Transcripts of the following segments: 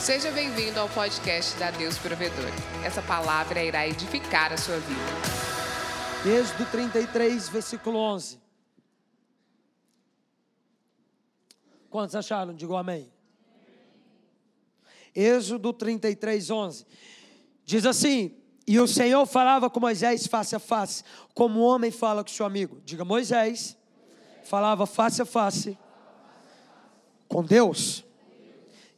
Seja bem-vindo ao podcast da Deus Provedor. Essa palavra irá edificar a sua vida. Êxodo 33, versículo 11. Quantos acharam? Digo amém. Êxodo 33, 11. Diz assim: E o Senhor falava com Moisés face a face, como o homem fala com seu amigo. Diga, Moisés falava face a face com Deus.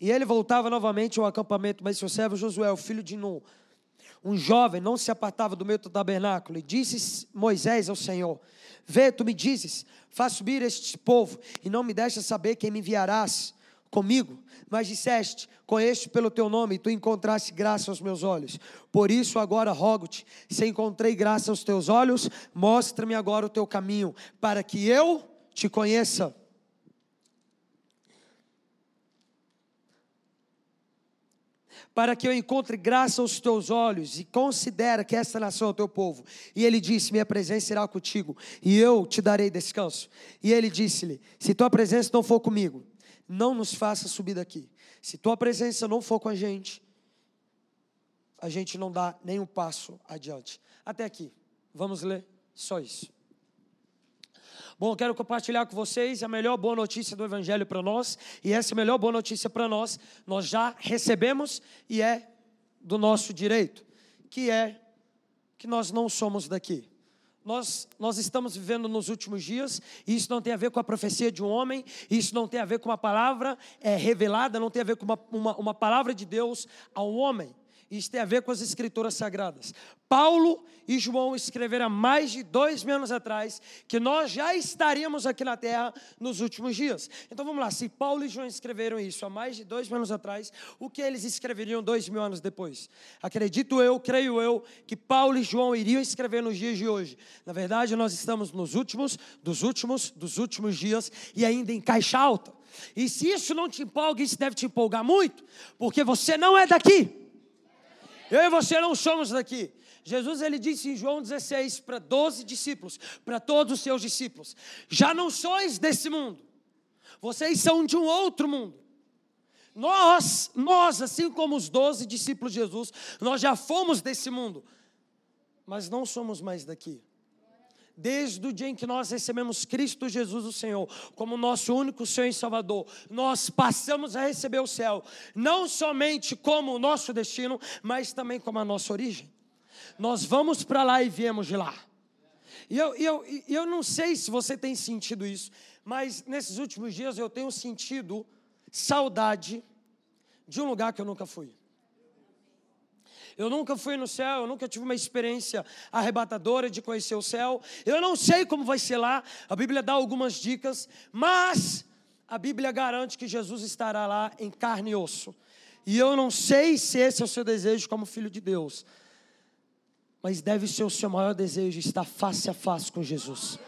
E ele voltava novamente ao acampamento, mas seu servo Josué, o filho de Nun, um jovem, não se apartava do do tabernáculo, e disse Moisés ao Senhor: Vê, tu me dizes, faz subir este povo, e não me deixas saber quem me enviarás comigo, mas disseste: Conheço pelo teu nome, e tu encontraste graça aos meus olhos. Por isso agora rogo-te, se encontrei graça aos teus olhos, mostra-me agora o teu caminho, para que eu te conheça. Para que eu encontre graça aos teus olhos e considera que esta nação é o teu povo. E ele disse: Minha presença será contigo e eu te darei descanso. E ele disse-lhe: Se tua presença não for comigo, não nos faça subir daqui. Se tua presença não for com a gente, a gente não dá nenhum passo adiante. Até aqui. Vamos ler só isso. Bom, quero compartilhar com vocês a melhor boa notícia do Evangelho para nós, e essa melhor boa notícia para nós, nós já recebemos e é do nosso direito, que é que nós não somos daqui. Nós, nós estamos vivendo nos últimos dias, e isso não tem a ver com a profecia de um homem, isso não tem a ver com uma palavra é, revelada, não tem a ver com uma, uma, uma palavra de Deus a um homem. Isso tem a ver com as escrituras sagradas. Paulo e João escreveram há mais de dois mil anos atrás que nós já estaríamos aqui na terra nos últimos dias. Então vamos lá, se Paulo e João escreveram isso há mais de dois mil anos atrás, o que eles escreveriam dois mil anos depois? Acredito eu, creio eu, que Paulo e João iriam escrever nos dias de hoje. Na verdade, nós estamos nos últimos, dos últimos, dos últimos dias e ainda em caixa alta. E se isso não te empolga, isso deve te empolgar muito, porque você não é daqui. Eu e você não somos daqui. Jesus ele disse em João 16 para 12 discípulos, para todos os seus discípulos: Já não sois desse mundo. Vocês são de um outro mundo. Nós, nós, assim como os doze discípulos de Jesus, nós já fomos desse mundo, mas não somos mais daqui desde o dia em que nós recebemos Cristo Jesus, o Senhor, como nosso único Senhor e Salvador, nós passamos a receber o céu, não somente como o nosso destino, mas também como a nossa origem. Nós vamos para lá e viemos de lá. E eu, eu, eu não sei se você tem sentido isso, mas nesses últimos dias eu tenho sentido saudade de um lugar que eu nunca fui. Eu nunca fui no céu, eu nunca tive uma experiência arrebatadora de conhecer o céu. Eu não sei como vai ser lá. A Bíblia dá algumas dicas, mas a Bíblia garante que Jesus estará lá em carne e osso. E eu não sei se esse é o seu desejo como filho de Deus, mas deve ser o seu maior desejo estar face a face com Jesus.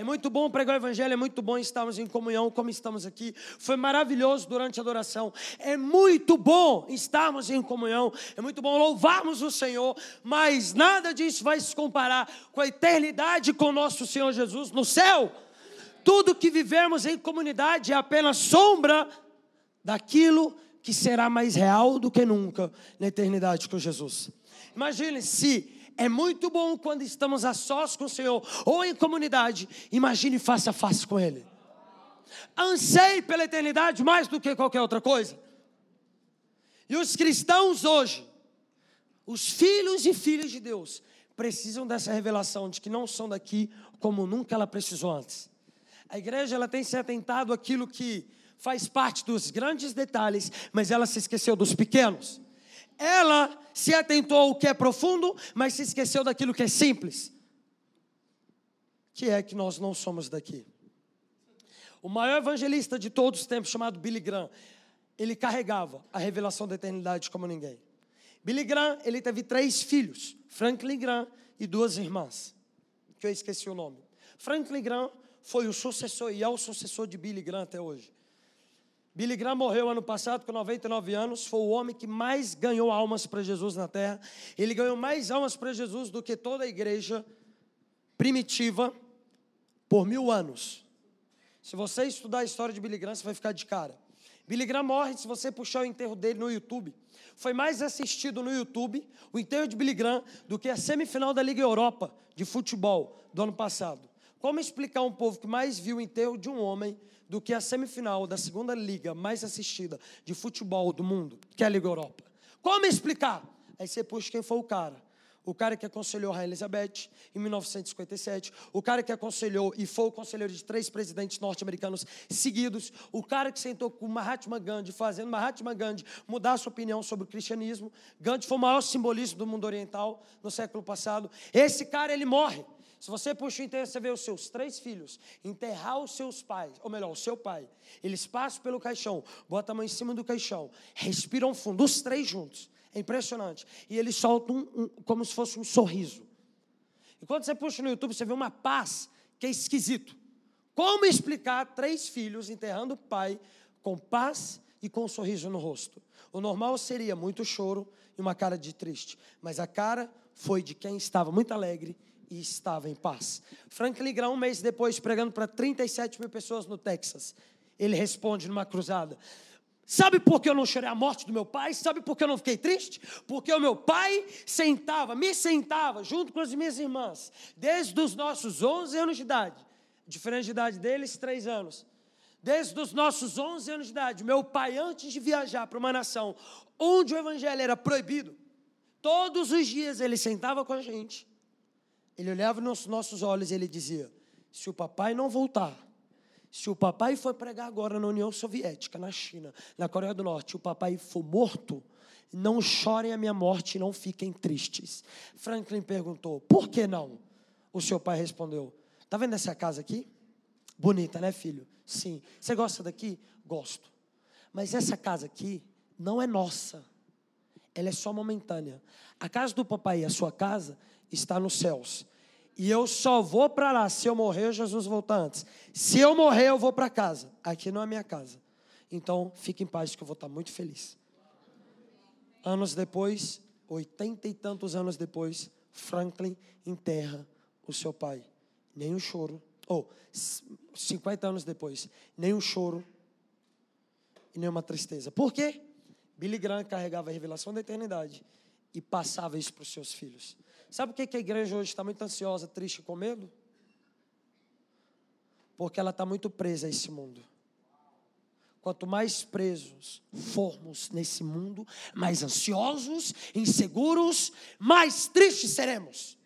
É muito bom pregar o Evangelho, é muito bom estarmos em comunhão como estamos aqui. Foi maravilhoso durante a adoração. É muito bom estarmos em comunhão, é muito bom louvarmos o Senhor, mas nada disso vai se comparar com a eternidade com nosso Senhor Jesus no céu. Tudo que vivemos em comunidade é apenas sombra daquilo que será mais real do que nunca na eternidade com Jesus. Imagine se é muito bom quando estamos a sós com o Senhor ou em comunidade. Imagine face a face com Ele. Anseie pela eternidade mais do que qualquer outra coisa. E os cristãos hoje, os filhos e filhas de Deus, precisam dessa revelação de que não são daqui como nunca ela precisou antes. A igreja ela tem se atentado àquilo que faz parte dos grandes detalhes, mas ela se esqueceu dos pequenos. Ela se atentou ao que é profundo, mas se esqueceu daquilo que é simples. Que é que nós não somos daqui. O maior evangelista de todos os tempos, chamado Billy Graham, ele carregava a revelação da eternidade como ninguém. Billy Graham, ele teve três filhos, Franklin Graham e duas irmãs, que eu esqueci o nome. Franklin Graham foi o sucessor e é o sucessor de Billy Graham até hoje. Billy Graham morreu ano passado com 99 anos, foi o homem que mais ganhou almas para Jesus na terra. Ele ganhou mais almas para Jesus do que toda a igreja primitiva por mil anos. Se você estudar a história de Billy Graham, você vai ficar de cara. Billy Graham morre, se você puxar o enterro dele no YouTube, foi mais assistido no YouTube, o enterro de Billy Graham, do que a semifinal da Liga Europa de futebol do ano passado. Como explicar um povo que mais viu o enterro de um homem do que a semifinal da segunda liga mais assistida de futebol do mundo, que é a Liga Europa? Como explicar? Aí você puxa quem foi o cara o cara que aconselhou a Elizabeth em 1957, o cara que aconselhou e foi o conselheiro de três presidentes norte-americanos seguidos, o cara que sentou com Mahatma Gandhi, fazendo Mahatma Gandhi mudar sua opinião sobre o cristianismo. Gandhi foi o maior simbolismo do mundo oriental no século passado. Esse cara, ele morre. Se você puxa o enterro, você vê os seus três filhos enterrar os seus pais, ou melhor, o seu pai. Eles passam pelo caixão, botam a mão em cima do caixão, respiram fundo, os três juntos. É impressionante. E ele solta um, um, como se fosse um sorriso. E quando você puxa no YouTube, você vê uma paz que é esquisito. Como explicar três filhos enterrando o pai com paz e com um sorriso no rosto? O normal seria muito choro e uma cara de triste, mas a cara foi de quem estava muito alegre e estava em paz. Franklin Graham, um mês depois, pregando para 37 mil pessoas no Texas, ele responde numa cruzada: Sabe por que eu não chorei a morte do meu pai? Sabe por que eu não fiquei triste? Porque o meu pai sentava, me sentava junto com as minhas irmãs, desde os nossos 11 anos de idade. Diferente de idade deles, três anos. Desde os nossos 11 anos de idade, meu pai, antes de viajar para uma nação onde o evangelho era proibido, todos os dias ele sentava com a gente, ele olhava nos nossos olhos e ele dizia: Se o papai não voltar, se o papai for pregar agora na União Soviética, na China, na Coreia do Norte, o papai for morto, não chorem a minha morte não fiquem tristes. Franklin perguntou: por que não? O seu pai respondeu: Está vendo essa casa aqui? Bonita, né, filho? Sim. Você gosta daqui? Gosto. Mas essa casa aqui não é nossa. Ela é só momentânea. A casa do papai e a sua casa está nos céus. E eu só vou para lá se eu morrer, Jesus voltar antes. Se eu morrer, eu vou para casa. Aqui não é minha casa. Então, fique em paz que eu vou estar muito feliz. Anos depois, oitenta e tantos anos depois, Franklin enterra o seu pai. Nem um choro. Ou, oh, 50 anos depois, nem um choro e nenhuma tristeza. Por quê? Billy Graham carregava a revelação da eternidade e passava isso para os seus filhos. Sabe por que a igreja hoje está muito ansiosa, triste com medo? Porque ela está muito presa a esse mundo. Quanto mais presos formos nesse mundo, mais ansiosos, inseguros, mais tristes seremos.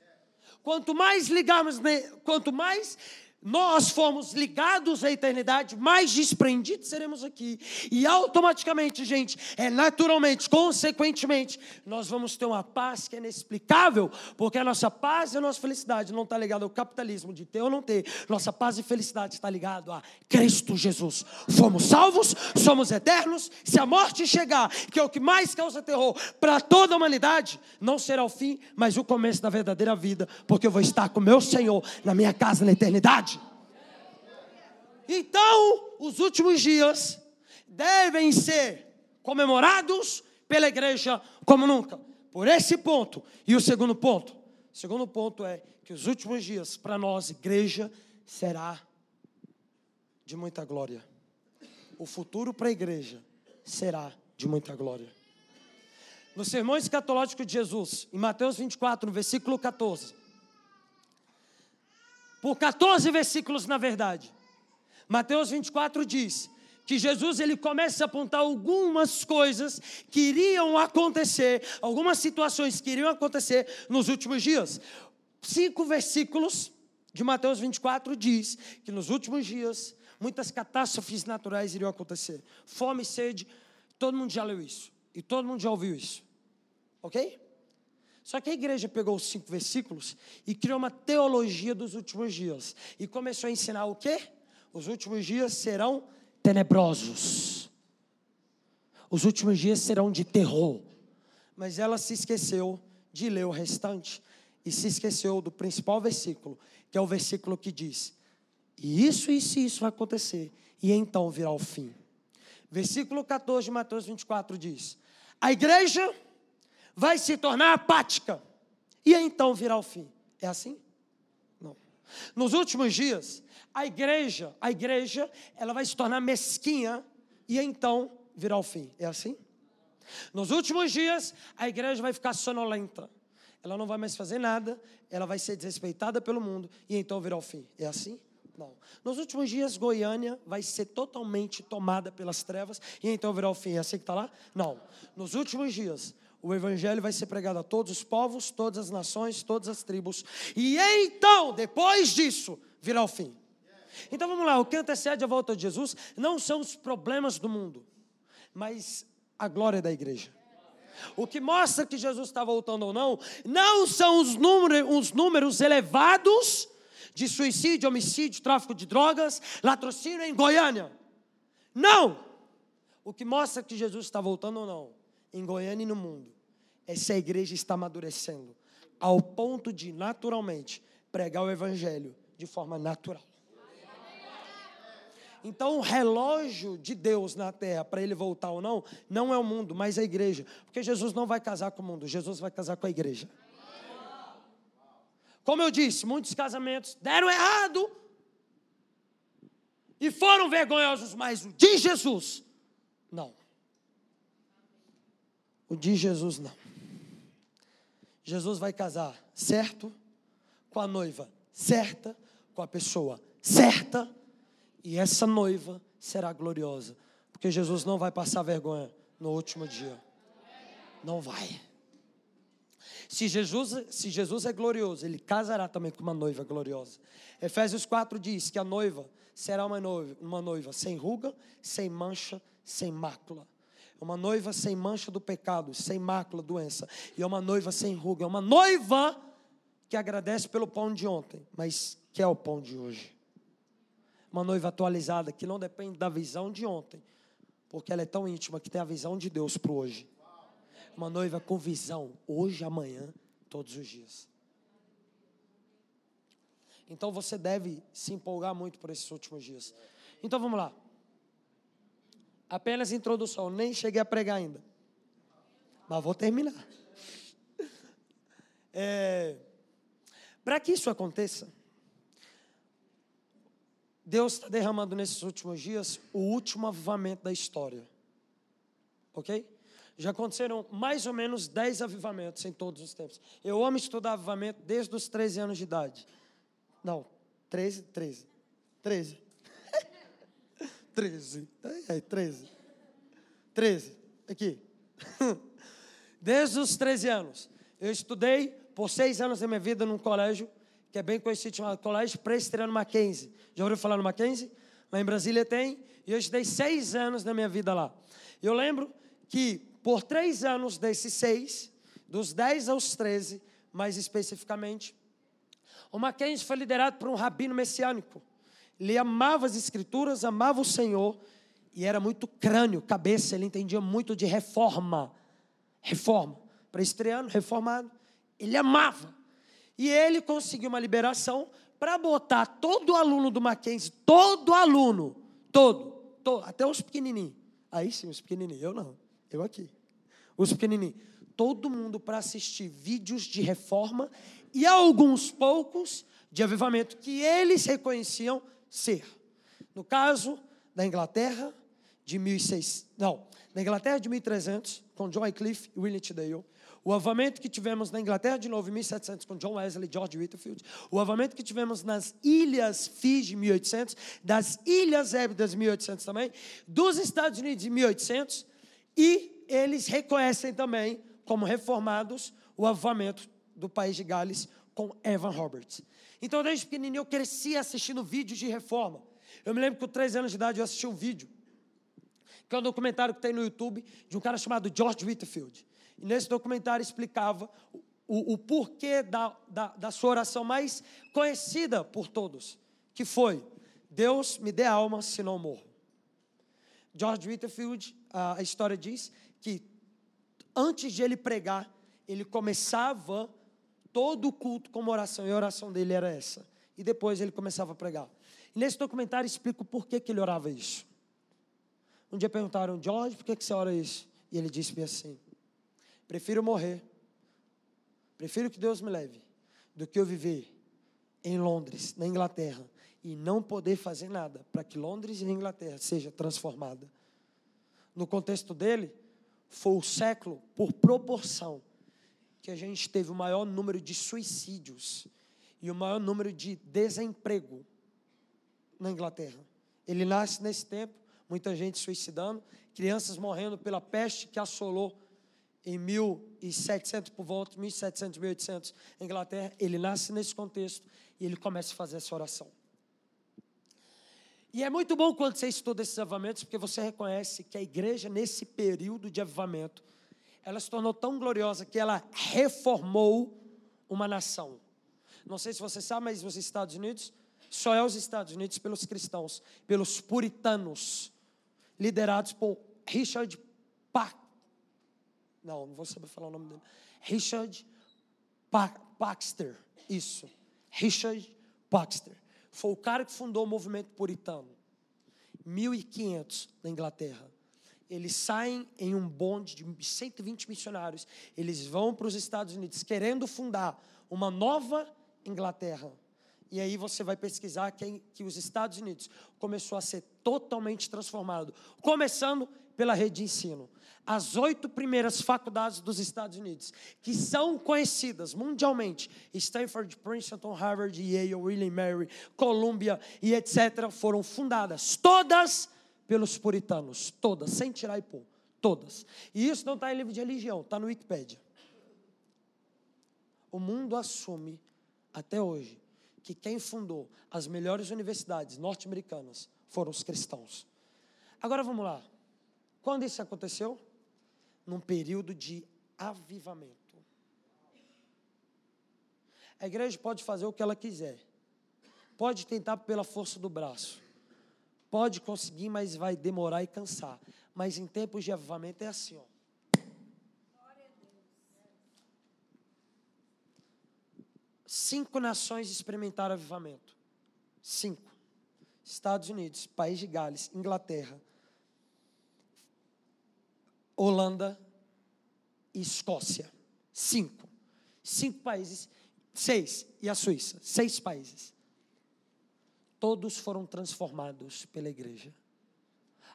Quanto mais ligarmos, quanto mais nós fomos ligados à eternidade, mais desprendidos seremos aqui. E automaticamente, gente, é naturalmente, consequentemente, nós vamos ter uma paz que é inexplicável, porque a nossa paz e a nossa felicidade não está ligada ao capitalismo de ter ou não ter. Nossa paz e felicidade está ligado a Cristo Jesus. Fomos salvos, somos eternos. Se a morte chegar, que é o que mais causa terror para toda a humanidade, não será o fim, mas o começo da verdadeira vida, porque eu vou estar com meu Senhor na minha casa na eternidade. Então, os últimos dias devem ser comemorados pela igreja como nunca. Por esse ponto. E o segundo ponto? O segundo ponto é que os últimos dias, para nós, igreja, será de muita glória. O futuro para a igreja será de muita glória. No sermão escatológico de Jesus, em Mateus 24, no versículo 14. Por 14 versículos, na verdade. Mateus 24 diz que Jesus ele começa a apontar algumas coisas que iriam acontecer, algumas situações que iriam acontecer nos últimos dias. Cinco versículos de Mateus 24 diz que nos últimos dias muitas catástrofes naturais iriam acontecer. Fome e sede, todo mundo já leu isso e todo mundo já ouviu isso. OK? Só que a igreja pegou os cinco versículos e criou uma teologia dos últimos dias e começou a ensinar o quê? Os últimos dias serão tenebrosos. Os últimos dias serão de terror. Mas ela se esqueceu de ler o restante e se esqueceu do principal versículo, que é o versículo que diz: E isso, isso e isso vai acontecer, e então virá o fim. Versículo 14 de Mateus 24 diz: A igreja vai se tornar apática, e então virá o fim. É assim? Nos últimos dias, a igreja, a igreja, ela vai se tornar mesquinha e então virá o fim. É assim? Nos últimos dias, a igreja vai ficar sonolenta. Ela não vai mais fazer nada, ela vai ser desrespeitada pelo mundo e então virá o fim. É assim? Não. Nos últimos dias, Goiânia vai ser totalmente tomada pelas trevas e então virá o fim. É assim que está lá? Não. Nos últimos dias, o evangelho vai ser pregado a todos os povos, todas as nações, todas as tribos. E então, depois disso, virá o fim. Então vamos lá, o que antecede a volta de Jesus não são os problemas do mundo, mas a glória da igreja. O que mostra que Jesus está voltando ou não, não são os números, os números elevados de suicídio, homicídio, tráfico de drogas, latrocínio em Goiânia. Não! O que mostra que Jesus está voltando ou não, em Goiânia e no mundo, é se a igreja está amadurecendo, ao ponto de, naturalmente, pregar o evangelho de forma natural. Então, o relógio de Deus na terra, para ele voltar ou não, não é o mundo, mas a igreja. Porque Jesus não vai casar com o mundo, Jesus vai casar com a igreja. Como eu disse, muitos casamentos deram errado e foram vergonhosos, mas o de Jesus, não. O de Jesus, não. Jesus vai casar certo, com a noiva certa, com a pessoa certa, e essa noiva será gloriosa, porque Jesus não vai passar vergonha no último dia. Não vai. Se Jesus, se Jesus é glorioso, ele casará também com uma noiva gloriosa. Efésios 4 diz que a noiva será uma noiva, uma noiva sem ruga, sem mancha, sem mácula. É uma noiva sem mancha do pecado, sem mácula, doença. E é uma noiva sem ruga. É uma noiva que agradece pelo pão de ontem, mas quer o pão de hoje. Uma noiva atualizada que não depende da visão de ontem, porque ela é tão íntima que tem a visão de Deus para hoje uma noiva com visão, hoje, amanhã, todos os dias. Então você deve se empolgar muito por esses últimos dias. Então vamos lá. Apenas introdução, nem cheguei a pregar ainda. Mas vou terminar. É, Para que isso aconteça, Deus está derramando nesses últimos dias o último avivamento da história. Ok? Já aconteceram mais ou menos 10 avivamentos em todos os tempos. Eu amo estudar avivamento desde os 13 anos de idade. Não, 13, 13. 13. 13. É, 13. 13. Aqui. Desde os 13 anos. Eu estudei por seis anos da minha vida num colégio que é bem conhecido, chamado Colégio Presbiteriano Mackenzie. Já ouviu falar no Mackenzie? Lá em Brasília tem. E eu estudei seis anos da minha vida lá. Eu lembro que por três anos desses seis, dos 10 aos 13, mais especificamente, o Mackenzie foi liderado por um rabino messiânico. Ele amava as escrituras, amava o Senhor e era muito crânio, cabeça, ele entendia muito de reforma. Reforma. Presbiteriano, reformado. Ele amava. E ele conseguiu uma liberação para botar todo aluno do Mackenzie, todo aluno, todo, todo até os pequenininhos. Aí sim, os pequenininhos, eu não. Eu aqui. Os pequenininhos. Todo mundo para assistir vídeos de reforma e alguns poucos de avivamento que eles reconheciam ser. No caso da Inglaterra, de 1600, não, na Inglaterra de 1300, com John Wycliffe e William Tyndale. O avamento que tivemos na Inglaterra de novo em 1700 com John Wesley e George Whitefield. O avamento que tivemos nas Ilhas Fiji 1800, das Ilhas Hébridas 1800 também, dos Estados Unidos em 1800 e eles reconhecem também, como reformados, o avivamento do país de Gales com Evan Roberts. Então, desde pequenininho, eu cresci assistindo vídeos de reforma. Eu me lembro que com 13 anos de idade eu assisti um vídeo, que é um documentário que tem no YouTube, de um cara chamado George Whitfield. E nesse documentário explicava o, o porquê da, da, da sua oração mais conhecida por todos, que foi: Deus me dê alma, se não morro. George Whitfield, a história diz que antes de ele pregar, ele começava todo o culto com uma oração, e a oração dele era essa. E depois ele começava a pregar. E nesse documentário explico o porquê que ele orava isso. Um dia perguntaram, George, por que, que você ora isso? E ele disse-me assim: prefiro morrer, prefiro que Deus me leve, do que eu viver em Londres, na Inglaterra, e não poder fazer nada para que Londres e Inglaterra seja transformada no contexto dele, foi o século, por proporção, que a gente teve o maior número de suicídios e o maior número de desemprego na Inglaterra. Ele nasce nesse tempo, muita gente suicidando, crianças morrendo pela peste que assolou em 1700 por volta, 1700, 1800, Inglaterra. Ele nasce nesse contexto e ele começa a fazer essa oração. E é muito bom quando você estuda esses avivamentos, porque você reconhece que a igreja, nesse período de avivamento, ela se tornou tão gloriosa que ela reformou uma nação. Não sei se você sabe, mas os Estados Unidos só é os Estados Unidos pelos cristãos, pelos puritanos, liderados por Richard Pax. Não, não vou saber falar o nome dele. Richard Baxter. Isso. Richard Baxter. Foi o cara que fundou o movimento puritano. 1500 na Inglaterra. Eles saem em um bonde de 120 missionários. Eles vão para os Estados Unidos querendo fundar uma nova Inglaterra. E aí você vai pesquisar que, que os Estados Unidos começou a ser totalmente transformado, começando pela rede de ensino. As oito primeiras faculdades dos Estados Unidos, que são conhecidas mundialmente, Stanford, Princeton, Harvard, Yale, William Mary, Columbia e etc., foram fundadas, todas pelos puritanos, todas, sem tirar e pôr, todas. E isso não está em livro de religião, está no Wikipedia. O mundo assume, até hoje, que quem fundou as melhores universidades norte-americanas foram os cristãos. Agora vamos lá. Quando isso aconteceu? Num período de avivamento. A igreja pode fazer o que ela quiser. Pode tentar pela força do braço. Pode conseguir, mas vai demorar e cansar. Mas em tempos de avivamento é assim, ó. Cinco nações experimentaram avivamento. Cinco. Estados Unidos, País de Gales, Inglaterra, Holanda e Escócia. Cinco. Cinco países. Seis. E a Suíça. Seis países. Todos foram transformados pela igreja.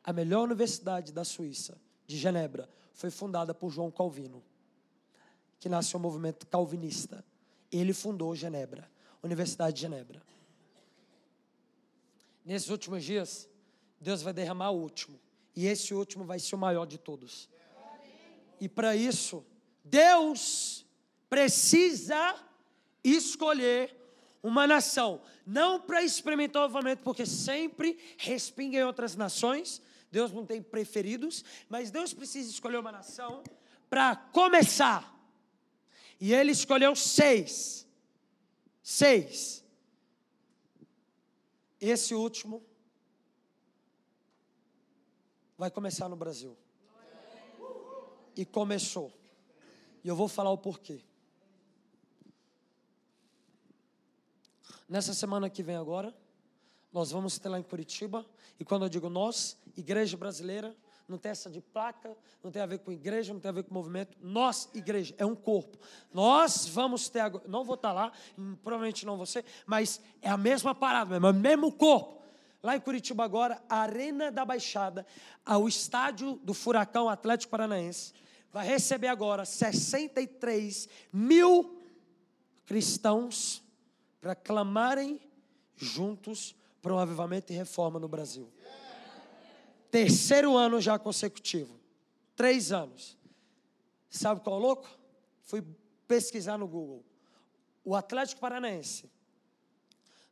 A melhor universidade da Suíça, de Genebra, foi fundada por João Calvino, que nasceu o movimento calvinista ele fundou Genebra, Universidade de Genebra. Nesses últimos dias, Deus vai derramar o último. E esse último vai ser o maior de todos. E para isso, Deus precisa escolher uma nação, não para experimentar o avivamento, porque sempre respinga em outras nações. Deus não tem preferidos, mas Deus precisa escolher uma nação para começar e ele escolheu seis. Seis. Esse último vai começar no Brasil. E começou. E eu vou falar o porquê. Nessa semana que vem agora, nós vamos ter lá em Curitiba. E quando eu digo nós, Igreja Brasileira, não tem essa de placa, não tem a ver com igreja, não tem a ver com movimento. Nós, igreja, é um corpo. Nós vamos ter, não vou estar lá, provavelmente não você, mas é a mesma parada, é o mesmo corpo. Lá em Curitiba agora, a Arena da Baixada, o estádio do Furacão Atlético Paranaense, vai receber agora 63 mil cristãos para clamarem juntos para um avivamento e reforma no Brasil. Terceiro ano já consecutivo. Três anos. Sabe qual é o louco? Fui pesquisar no Google. O Atlético Paranaense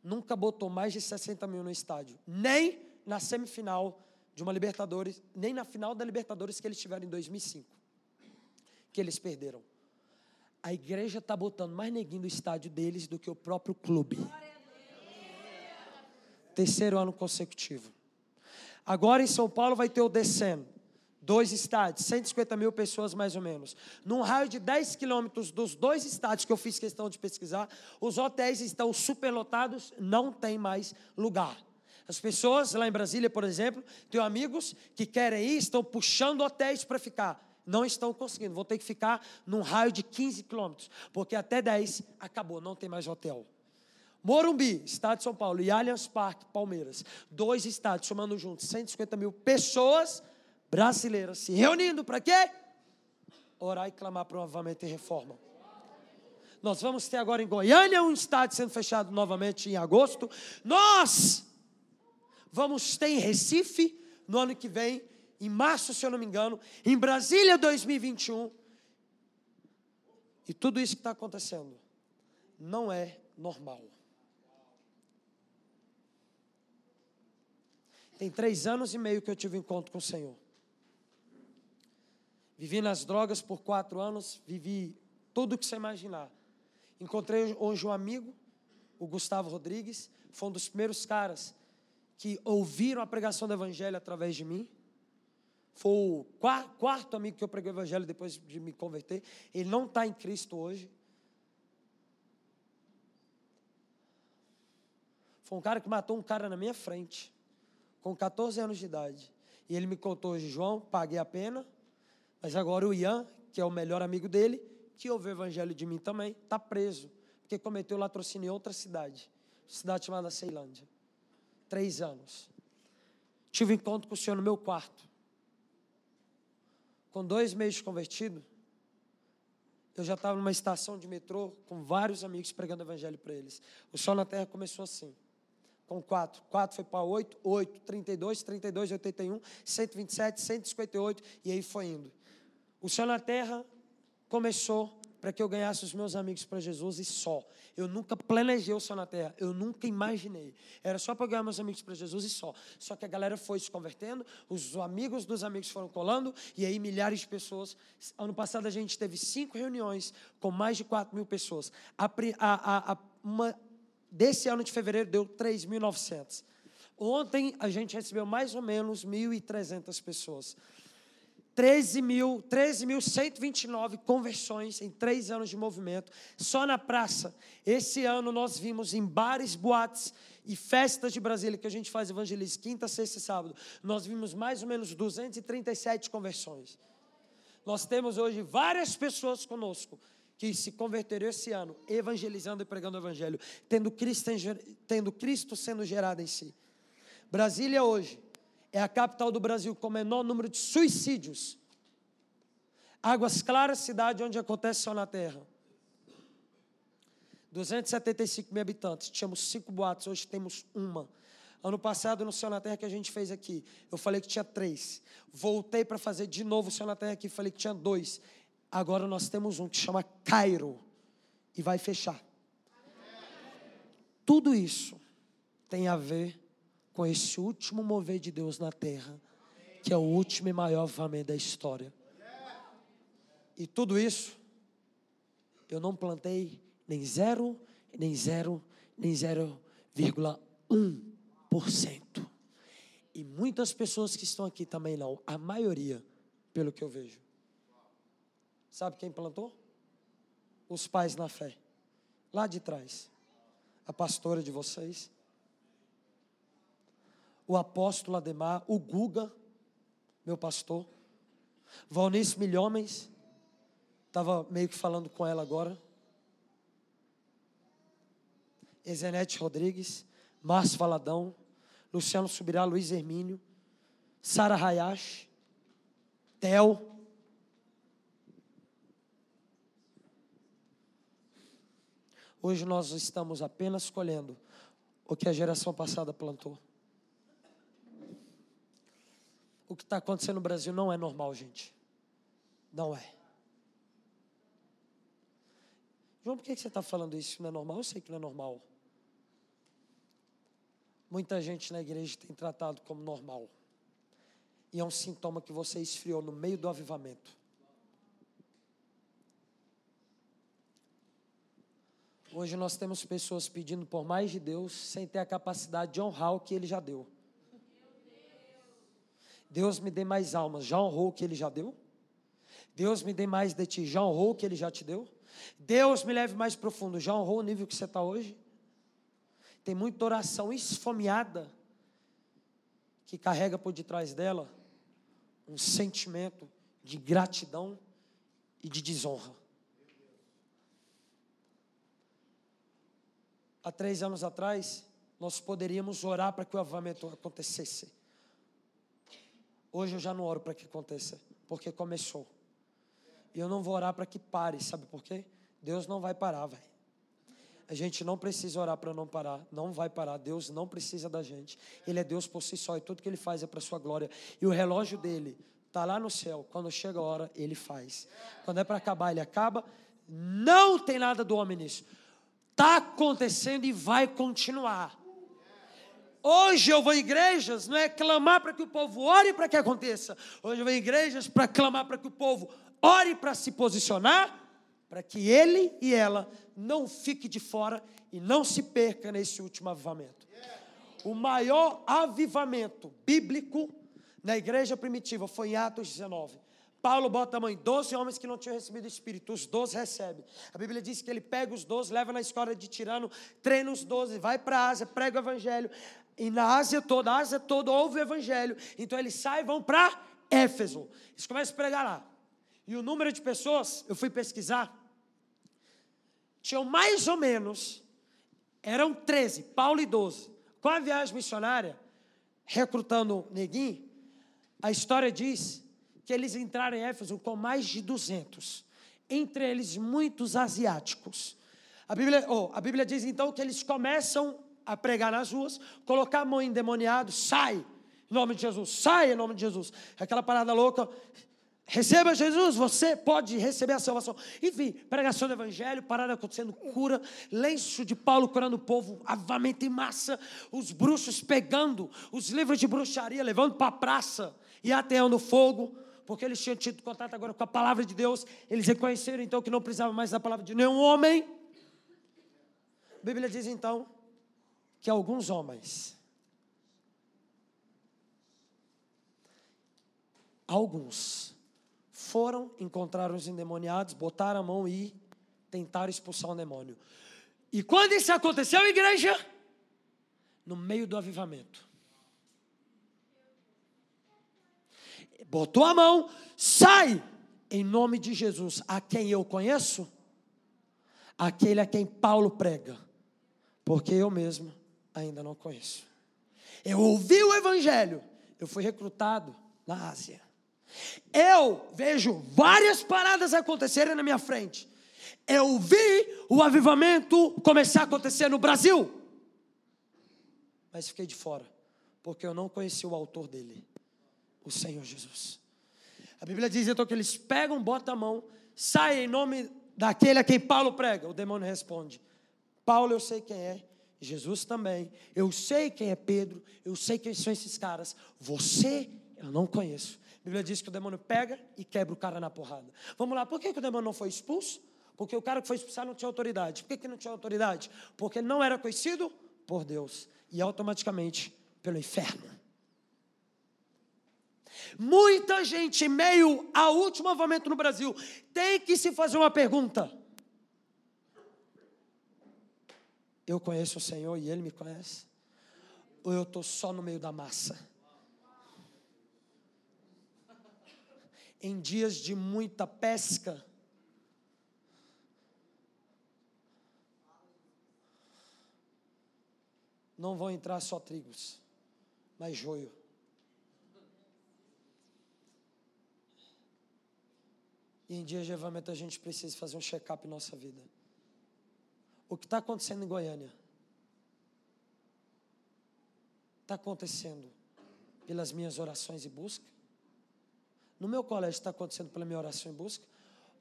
nunca botou mais de 60 mil no estádio. Nem na semifinal de uma Libertadores, nem na final da Libertadores que eles tiveram em 2005. Que eles perderam. A igreja está botando mais neguinho no estádio deles do que o próprio clube. Terceiro ano consecutivo. Agora em São Paulo vai ter o Descendo. Dois estádios, 150 mil pessoas mais ou menos. Num raio de 10 quilômetros dos dois estádios que eu fiz questão de pesquisar, os hotéis estão superlotados, não tem mais lugar. As pessoas lá em Brasília, por exemplo, tenho amigos que querem ir, estão puxando hotéis para ficar. Não estão conseguindo, vão ter que ficar num raio de 15 quilômetros, porque até 10 acabou, não tem mais hotel. Morumbi, estado de São Paulo, e Allianz Parque, Palmeiras. Dois estádios, somando juntos 150 mil pessoas brasileira se reunindo para quê? Orar e clamar para um avamento e reforma. Nós vamos ter agora em Goiânia um estádio sendo fechado novamente em agosto. Nós vamos ter em Recife no ano que vem, em março, se eu não me engano, em Brasília 2021. E tudo isso que está acontecendo não é normal. Tem três anos e meio que eu tive um encontro com o Senhor. Vivi nas drogas por quatro anos, vivi tudo o que você imaginar. Encontrei hoje um amigo, o Gustavo Rodrigues, foi um dos primeiros caras que ouviram a pregação do Evangelho através de mim. Foi o quarto amigo que eu preguei o Evangelho depois de me converter. Ele não está em Cristo hoje. Foi um cara que matou um cara na minha frente, com 14 anos de idade. E ele me contou hoje, João, paguei a pena, mas agora o Ian, que é o melhor amigo dele, que ouviu o evangelho de mim também, está preso, porque cometeu latrocínio em outra cidade, cidade chamada Ceilândia. Três anos. Tive um encontro com o Senhor no meu quarto. Com dois meses convertido, eu já estava numa estação de metrô com vários amigos pregando evangelho para eles. O Sol na Terra começou assim com 4. 4 foi para 8, 8, 32, 32, 81, 127, 158 e aí foi indo. O céu na terra começou para que eu ganhasse os meus amigos para Jesus e só. Eu nunca planejei o céu na terra, eu nunca imaginei. Era só para ganhar meus amigos para Jesus e só. Só que a galera foi se convertendo, os amigos dos amigos foram colando, e aí milhares de pessoas. Ano passado a gente teve cinco reuniões com mais de 4 mil pessoas. A, a, a, uma, desse ano de fevereiro deu 3.900. Ontem a gente recebeu mais ou menos 1.300 pessoas. 13.129 13 conversões em três anos de movimento, só na praça. Esse ano nós vimos em bares, boates e festas de Brasília, que a gente faz evangelismo quinta, sexta e sábado, nós vimos mais ou menos 237 conversões. Nós temos hoje várias pessoas conosco que se converteram esse ano, evangelizando e pregando o evangelho, tendo Cristo, tendo Cristo sendo gerado em si. Brasília hoje é a capital do Brasil com o menor número de suicídios. Águas Claras, cidade onde acontece só na terra. 275 mil habitantes, tínhamos cinco boates, hoje temos uma. Ano passado, no Céu na Terra que a gente fez aqui, eu falei que tinha três. Voltei para fazer de novo o Céu na Terra aqui, falei que tinha dois. Agora nós temos um que chama Cairo e vai fechar. Tudo isso tem a ver com esse último mover de Deus na terra, que é o último e maior avamento da história. E tudo isso, eu não plantei nem zero, nem zero, nem 0,1%. E muitas pessoas que estão aqui também não, a maioria, pelo que eu vejo. Sabe quem plantou? Os pais na fé. Lá de trás. A pastora de vocês. O apóstolo Ademar. O Guga, meu pastor. Valnice Milhomens. Estava meio que falando com ela agora. Ezenete Rodrigues. Márcio Valadão. Luciano Subirá, Luiz Hermínio. Sara Hayashi. Tel. Hoje nós estamos apenas colhendo o que a geração passada plantou. O que está acontecendo no Brasil não é normal, gente. Não é. João, por que você está falando isso? Não é normal? Eu sei que não é normal. Muita gente na igreja tem tratado como normal. E é um sintoma que você esfriou no meio do avivamento. Hoje nós temos pessoas pedindo por mais de Deus sem ter a capacidade de honrar o que Ele já deu. Deus me dê mais almas, já honrou o que Ele já deu? Deus me dê mais de ti, já honrou o que Ele já te deu? Deus me leve mais profundo, já honrou o nível que você está hoje? Tem muita oração esfomeada que carrega por detrás dela um sentimento de gratidão e de desonra. há três anos atrás, nós poderíamos orar para que o avivamento acontecesse. Hoje eu já não oro para que aconteça, porque começou. E eu não vou orar para que pare, sabe por quê? Deus não vai parar, velho. A gente não precisa orar para não parar, não vai parar. Deus não precisa da gente. Ele é Deus por si só e tudo que ele faz é para sua glória. E o relógio dele está lá no céu. Quando chega a hora, ele faz. Quando é para acabar, ele acaba. Não tem nada do homem nisso. Está acontecendo e vai continuar. Hoje eu vou em igrejas, não é clamar para que o povo ore para que aconteça. Hoje eu vou em igrejas para clamar para que o povo ore para se posicionar para que ele e ela não fique de fora e não se perca nesse último avivamento. O maior avivamento bíblico na igreja primitiva foi em Atos 19. Paulo bota a mão em 12 homens que não tinham recebido o Espírito, os 12 recebem. A Bíblia diz que ele pega os 12, leva na escola de tirano, treina os 12, vai para a Ásia, prega o Evangelho. E na Ásia toda, a Ásia toda ouve o Evangelho. Então eles saem e vão para Éfeso. Eles começam a pregar lá. E o número de pessoas, eu fui pesquisar, tinham mais ou menos, eram 13, Paulo e 12. Com a viagem missionária, recrutando neguinho, a história diz que eles entraram em Éfeso com mais de 200, entre eles muitos asiáticos. A Bíblia, oh, a Bíblia diz então que eles começam a pregar nas ruas, colocar a mão em endemoniado, sai, em nome de Jesus, sai em nome de Jesus. Aquela parada louca, Receba Jesus, você pode receber a salvação. Enfim, pregação do evangelho, parada acontecendo, cura, lenço de Paulo curando o povo, avamento em massa, os bruxos pegando os livros de bruxaria, levando para a praça e ateando fogo, porque eles tinham tido contato agora com a palavra de Deus, eles reconheceram então que não precisava mais da palavra de nenhum homem. A Bíblia diz então que alguns homens, alguns, foram, encontraram os endemoniados, botaram a mão e tentaram expulsar o demônio. E quando isso aconteceu, igreja? No meio do avivamento. Botou a mão, sai, em nome de Jesus, a quem eu conheço, aquele a quem Paulo prega, porque eu mesmo ainda não conheço. Eu ouvi o evangelho, eu fui recrutado na Ásia. Eu vejo várias paradas acontecerem na minha frente. Eu vi o avivamento começar a acontecer no Brasil. Mas fiquei de fora, porque eu não conheci o autor dele, o Senhor Jesus. A Bíblia diz então que eles pegam, botam a mão, saem em nome daquele a quem Paulo prega. O demônio responde: Paulo, eu sei quem é, Jesus também. Eu sei quem é Pedro, eu sei quem são esses caras. Você eu não conheço. Bíblia diz que o demônio pega e quebra o cara na porrada. Vamos lá, por que, que o demônio não foi expulso? Porque o cara que foi expulsado não tinha autoridade. Por que, que não tinha autoridade? Porque não era conhecido por Deus e automaticamente pelo inferno. Muita gente, em meio ao último avamento no Brasil, tem que se fazer uma pergunta: Eu conheço o Senhor e Ele me conhece? Ou eu estou só no meio da massa? em dias de muita pesca. Não vão entrar só trigos, mas joio. E em dias de levamento a gente precisa fazer um check-up em nossa vida. O que está acontecendo em Goiânia? Está acontecendo pelas minhas orações e busca? no meu colégio está acontecendo pela minha oração e busca?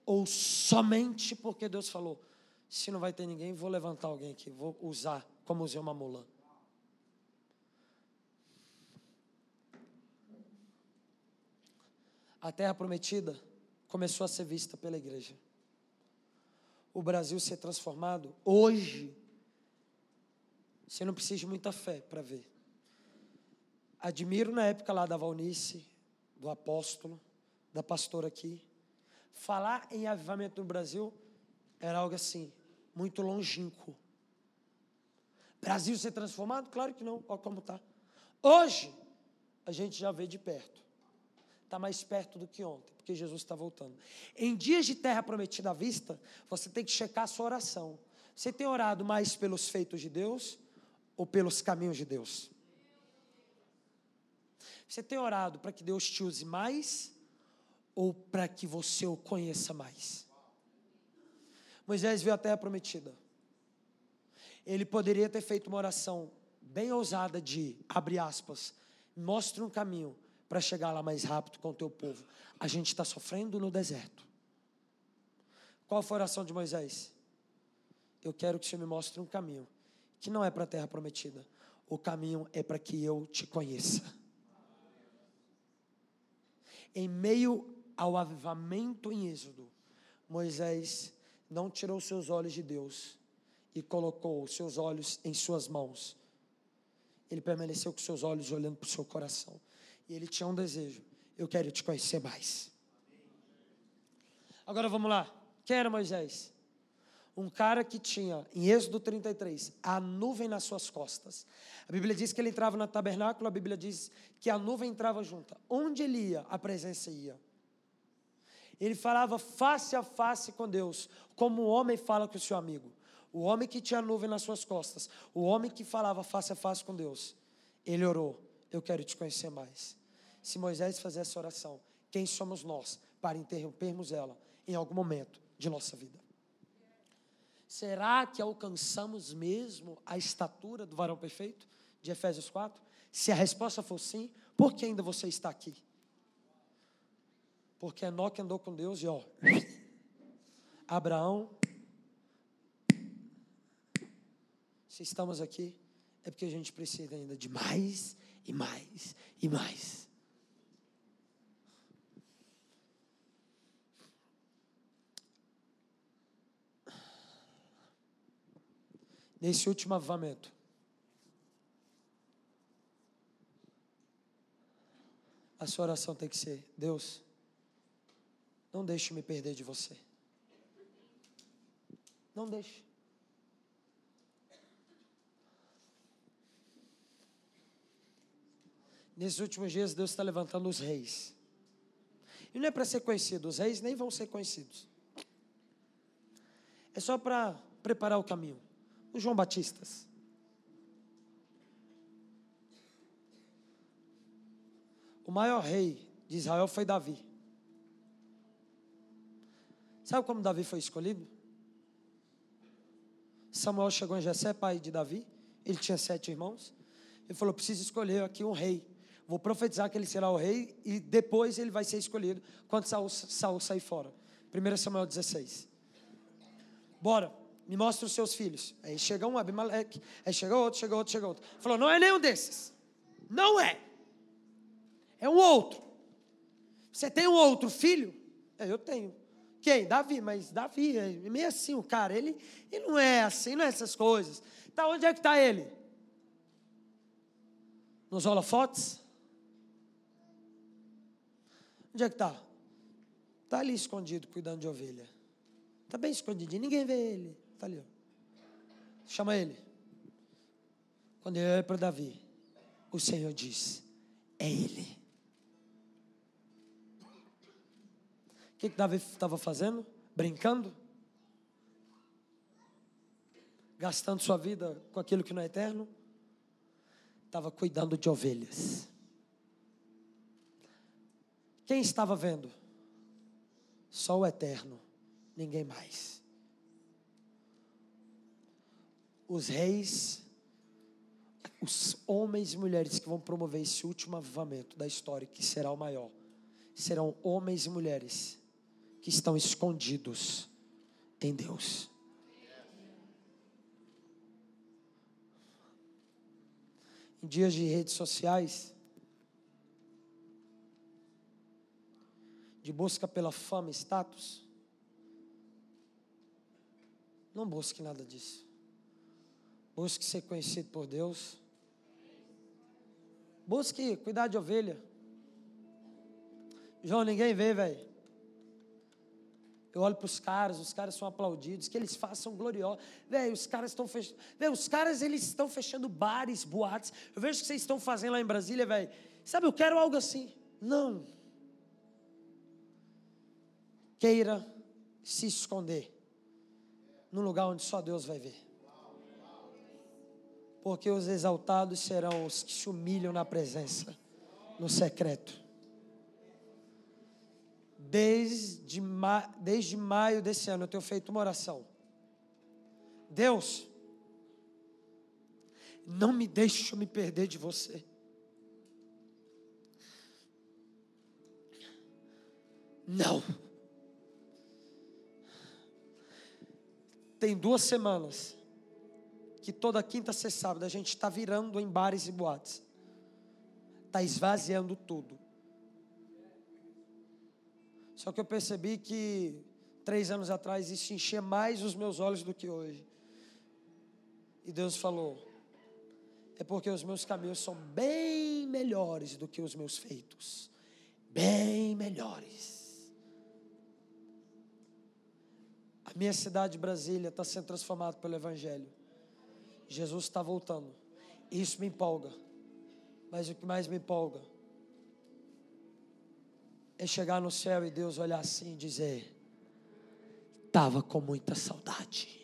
Ou somente porque Deus falou, se não vai ter ninguém, vou levantar alguém aqui, vou usar como usei uma mula. A terra prometida começou a ser vista pela igreja. O Brasil ser transformado hoje. Você não precisa de muita fé para ver. Admiro na época lá da Valnice, do apóstolo, da pastora aqui. Falar em avivamento no Brasil era algo assim, muito longínquo. Brasil ser transformado? Claro que não, olha como está. Hoje, a gente já vê de perto. Está mais perto do que ontem, porque Jesus está voltando. Em dias de terra prometida à vista, você tem que checar a sua oração. Você tem orado mais pelos feitos de Deus ou pelos caminhos de Deus? Você tem orado para que Deus te use mais ou para que você o conheça mais? Moisés viu a terra prometida. Ele poderia ter feito uma oração bem ousada de, abre aspas, mostre um caminho para chegar lá mais rápido com o teu povo. A gente está sofrendo no deserto. Qual foi a oração de Moisés? Eu quero que o Senhor me mostre um caminho que não é para a terra prometida. O caminho é para que eu te conheça. Em meio ao avivamento em Êxodo, Moisés não tirou seus olhos de Deus e colocou seus olhos em suas mãos. Ele permaneceu com seus olhos olhando para o seu coração. E ele tinha um desejo: eu quero te conhecer mais. Agora vamos lá. Quem era Moisés? Um cara que tinha, em Êxodo 33, a nuvem nas suas costas. A Bíblia diz que ele entrava no tabernáculo, a Bíblia diz que a nuvem entrava junta. Onde ele ia, a presença ia. Ele falava face a face com Deus, como o homem fala com o seu amigo. O homem que tinha a nuvem nas suas costas, o homem que falava face a face com Deus. Ele orou: Eu quero te conhecer mais. Se Moisés fazer essa oração, quem somos nós para interrompermos ela em algum momento de nossa vida? Será que alcançamos mesmo a estatura do varão perfeito de Efésios 4? Se a resposta for sim, por que ainda você está aqui? Porque Enoque andou com Deus e ó, Abraão, se estamos aqui, é porque a gente precisa ainda de mais e mais e mais. Nesse último avivamento, a sua oração tem que ser: Deus, não deixe me perder de você. Não deixe. Nesses últimos dias, Deus está levantando os reis. E não é para ser conhecido, os reis nem vão ser conhecidos. É só para preparar o caminho. Os João Batistas. O maior rei de Israel foi Davi. Sabe como Davi foi escolhido? Samuel chegou em Jessé, pai de Davi. Ele tinha sete irmãos. Ele falou: preciso escolher aqui um rei. Vou profetizar que ele será o rei e depois ele vai ser escolhido quando Saul, Saul sair fora. 1 Samuel 16. Bora, me mostra os seus filhos. Aí chega um Abimeleque, aí chega outro, chega outro, chega outro. Falou: não é nenhum desses. Não é. É um outro. Você tem um outro filho? É, eu tenho. Quem? Davi, mas Davi é meio assim o cara, ele, ele não é assim, não é essas coisas. Tá, onde é que está ele? Nos holofotes? Onde é que está? Está ali escondido, cuidando de ovelha. Está bem escondidinho, ninguém vê ele. Está ali, ó. Chama ele. Quando ele olha para Davi, o Senhor diz: É ele. O que, que Davi estava fazendo? Brincando? Gastando sua vida com aquilo que não é eterno? Estava cuidando de ovelhas. Quem estava vendo? Só o eterno, ninguém mais. Os reis, os homens e mulheres que vão promover esse último avivamento da história, que será o maior, serão homens e mulheres que estão escondidos em Deus. Em dias de redes sociais, de busca pela fama e status, não busque nada disso. Busque ser conhecido por Deus. Busque cuidar de ovelha. João, ninguém vê, velho. Eu olho para os caras, os caras são aplaudidos, que eles façam glorioso. Velho, os caras estão fechando. Velho, os caras eles estão fechando bares, boates. Eu vejo o que vocês estão fazendo lá em Brasília, velho. Sabe, eu quero algo assim. Não. Queira se esconder num lugar onde só Deus vai ver. Porque os exaltados serão os que se humilham na presença no secreto. Desde, ma desde maio desse ano eu tenho feito uma oração. Deus, não me deixe me perder de você. Não. Tem duas semanas que toda quinta, sexta, sábado a gente está virando em bares e boates. Está esvaziando tudo. Só que eu percebi que três anos atrás isso enchia mais os meus olhos do que hoje. E Deus falou: é porque os meus caminhos são bem melhores do que os meus feitos. Bem melhores. Minha cidade, Brasília, está sendo transformada pelo Evangelho. Jesus está voltando. Isso me empolga. Mas o que mais me empolga é chegar no céu e Deus olhar assim e dizer: estava com muita saudade.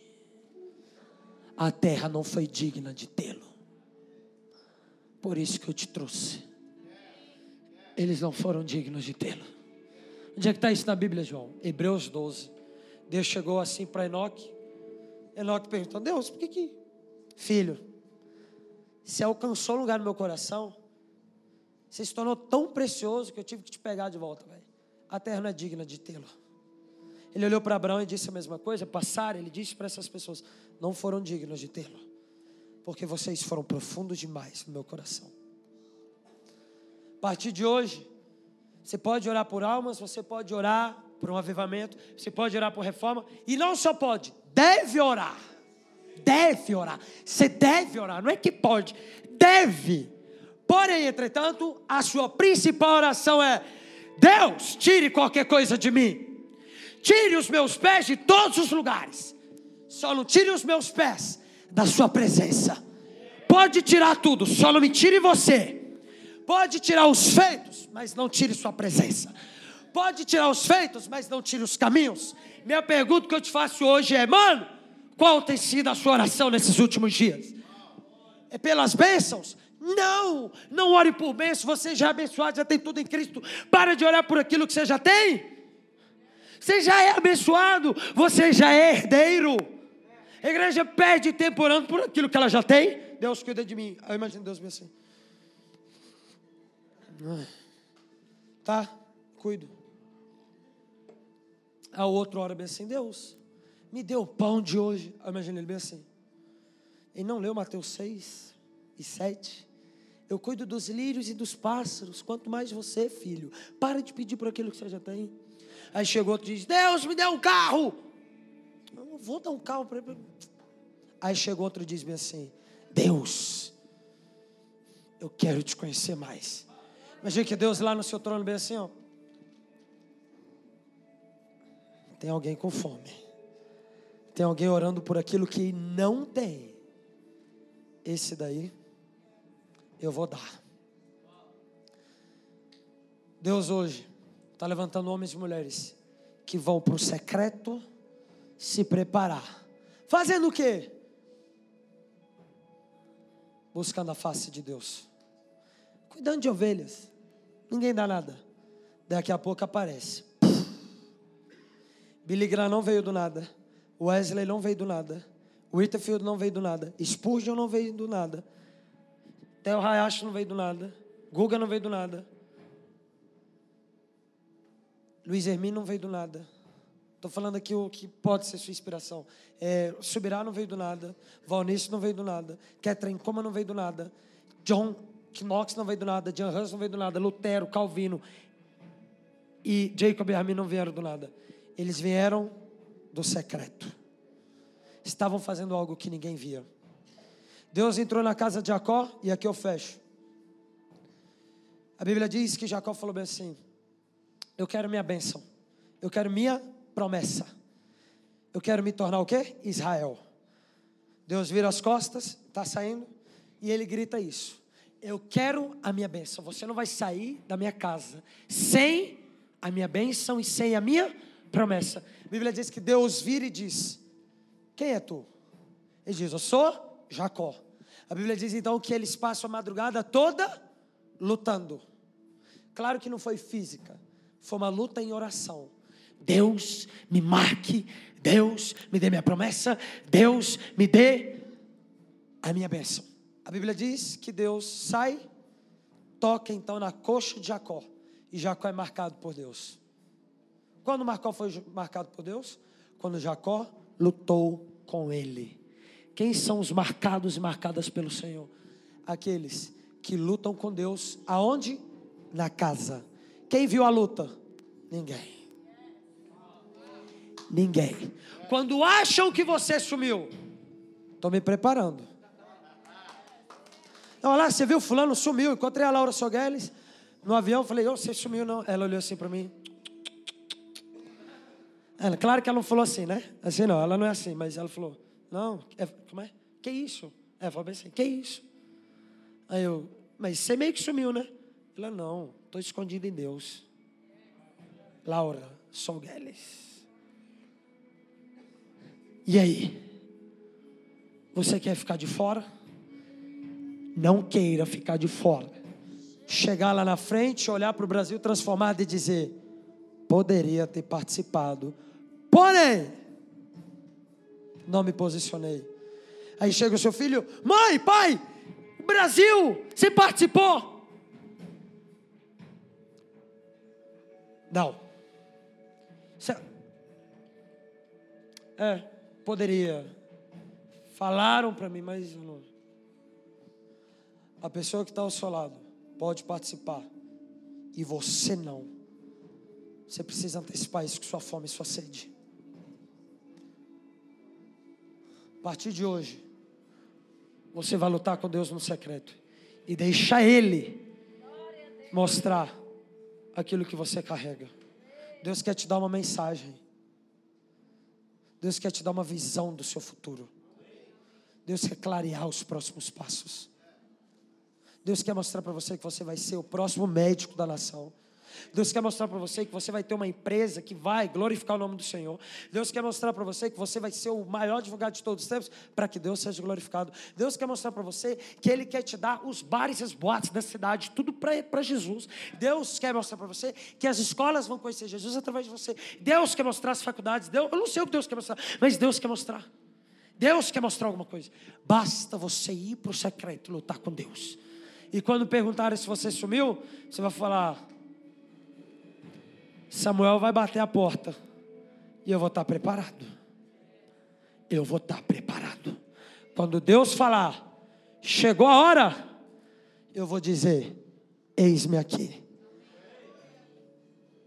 A terra não foi digna de tê-lo. Por isso que eu te trouxe. Eles não foram dignos de tê-lo. Onde é que está isso na Bíblia, João? Hebreus 12. Deus chegou assim para Enoque. Enoque perguntou: Deus, por que que. Filho, você alcançou lugar no meu coração. Você se tornou tão precioso que eu tive que te pegar de volta, velho. A terra não é digna de tê-lo. Ele olhou para Abraão e disse a mesma coisa. Passaram, ele disse para essas pessoas: Não foram dignos de tê-lo, porque vocês foram profundos demais no meu coração. A partir de hoje, você pode orar por almas, você pode orar por um avivamento, você pode orar por reforma, e não só pode, deve orar. Deve orar. Você deve orar, não é que pode, deve. Porém, entretanto, a sua principal oração é: Deus, tire qualquer coisa de mim. Tire os meus pés de todos os lugares. Só não tire os meus pés da sua presença. Pode tirar tudo, só não me tire você. Pode tirar os feitos, mas não tire sua presença pode tirar os feitos, mas não tira os caminhos. Minha pergunta que eu te faço hoje é, mano, qual tem sido a sua oração nesses últimos dias? É pelas bênçãos? Não, não ore por bênçãos, você já é abençoado, já tem tudo em Cristo. Para de orar por aquilo que você já tem. Você já é abençoado, você já é herdeiro. A igreja perde tempo orando por aquilo que ela já tem. Deus cuida de mim. Eu imagino Deus me assim. Tá, cuido. A outra hora bem assim, Deus, me deu o pão de hoje. Eu imagino ele bem assim. Ele não leu Mateus 6 e 7. Eu cuido dos lírios e dos pássaros, quanto mais você, filho. Para de pedir por aquilo que você já tem. Aí chegou outro e diz: Deus, me dê um carro. Eu não vou dar um carro para ele. Aí chegou outro e diz bem assim: Deus, eu quero te conhecer mais. Imagina que Deus lá no seu trono, bem assim, ó. Tem alguém com fome. Tem alguém orando por aquilo que não tem. Esse daí eu vou dar. Deus hoje está levantando homens e mulheres que vão para o secreto se preparar. Fazendo o quê? Buscando a face de Deus. Cuidando de ovelhas. Ninguém dá nada. Daqui a pouco aparece. Billy Graham não veio do nada. Wesley não veio do nada. Whitfield não veio do nada. Spurgeon não veio do nada. Theo Hayashi não veio do nada. Guga não veio do nada. Luiz Hermínio não veio do nada. Estou falando aqui o que pode ser sua inspiração. É, Subirá não veio do nada. Valnice não veio do nada. Catherine Coma não veio do nada. John Knox não veio do nada. John Hus não veio do nada. Lutero, Calvino e Jacob Armin não vieram do nada. Eles vieram do secreto. Estavam fazendo algo que ninguém via. Deus entrou na casa de Jacó, e aqui eu fecho. A Bíblia diz que Jacó falou bem assim: Eu quero minha bênção, eu quero minha promessa, eu quero me tornar o quê? Israel. Deus vira as costas, está saindo, e ele grita isso: Eu quero a minha bênção. Você não vai sair da minha casa sem a minha bênção e sem a minha promessa. A Bíblia diz que Deus vira e diz: Quem é tu? Ele diz: Eu sou Jacó. A Bíblia diz então que eles passam a madrugada toda lutando. Claro que não foi física, foi uma luta em oração. Deus me marque, Deus me dê minha promessa, Deus me dê a minha bênção. A Bíblia diz que Deus sai, toca então na coxa de Jacó, e Jacó é marcado por Deus. Quando Jacó foi marcado por Deus? Quando Jacó lutou com ele. Quem são os marcados e marcadas pelo Senhor? Aqueles que lutam com Deus, aonde? Na casa. Quem viu a luta? Ninguém. Ninguém. Quando acham que você sumiu, estou me preparando. Olha lá, você viu fulano sumiu. Encontrei a Laura Sogueles no avião, falei, oh, você sumiu não. Ela olhou assim para mim. Ela, claro que ela não falou assim, né? Assim não, ela não é assim, mas ela falou, não, é, como é? Que isso? Ela falou assim, que isso? Aí eu, mas você meio que sumiu, né? Ela, não, estou escondido em Deus. Laura Sogueles. E aí? Você quer ficar de fora? Não queira ficar de fora. Chegar lá na frente, olhar para o Brasil transformado e dizer: poderia ter participado, porém, não me posicionei. Aí chega o seu filho: mãe, pai, Brasil, você participou? Não. É, poderia. Falaram para mim, mas não. A pessoa que está ao seu lado pode participar e você não. Você precisa antecipar isso com sua fome e sua sede. A partir de hoje, você vai lutar com Deus no secreto e deixar Ele mostrar aquilo que você carrega. Deus quer te dar uma mensagem. Deus quer te dar uma visão do seu futuro. Deus quer clarear os próximos passos. Deus quer mostrar para você que você vai ser o próximo médico da nação. Deus quer mostrar para você que você vai ter uma empresa que vai glorificar o nome do Senhor. Deus quer mostrar para você que você vai ser o maior advogado de todos os tempos para que Deus seja glorificado. Deus quer mostrar para você que Ele quer te dar os bares e as boates da cidade, tudo para Jesus. Deus quer mostrar para você que as escolas vão conhecer Jesus através de você. Deus quer mostrar as faculdades. Deus, eu não sei o que Deus quer mostrar, mas Deus quer mostrar. Deus quer mostrar alguma coisa. Basta você ir para o secreto lutar com Deus. E quando perguntarem se você sumiu, você vai falar: Samuel vai bater a porta. E eu vou estar preparado. Eu vou estar preparado. Quando Deus falar, chegou a hora, eu vou dizer: Eis-me aqui.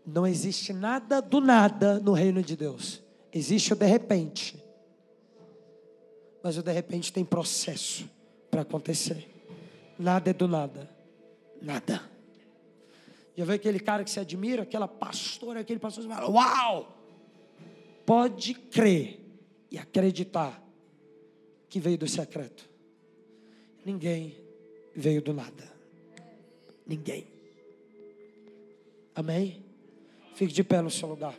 Não existe nada do nada no reino de Deus. Existe o de repente. Mas o de repente tem processo para acontecer. Nada é do nada. Nada. Já vê aquele cara que se admira, aquela pastora, aquele pastor, você fala, uau! Pode crer e acreditar que veio do secreto. Ninguém veio do nada. Ninguém. Amém? Fique de pé no seu lugar.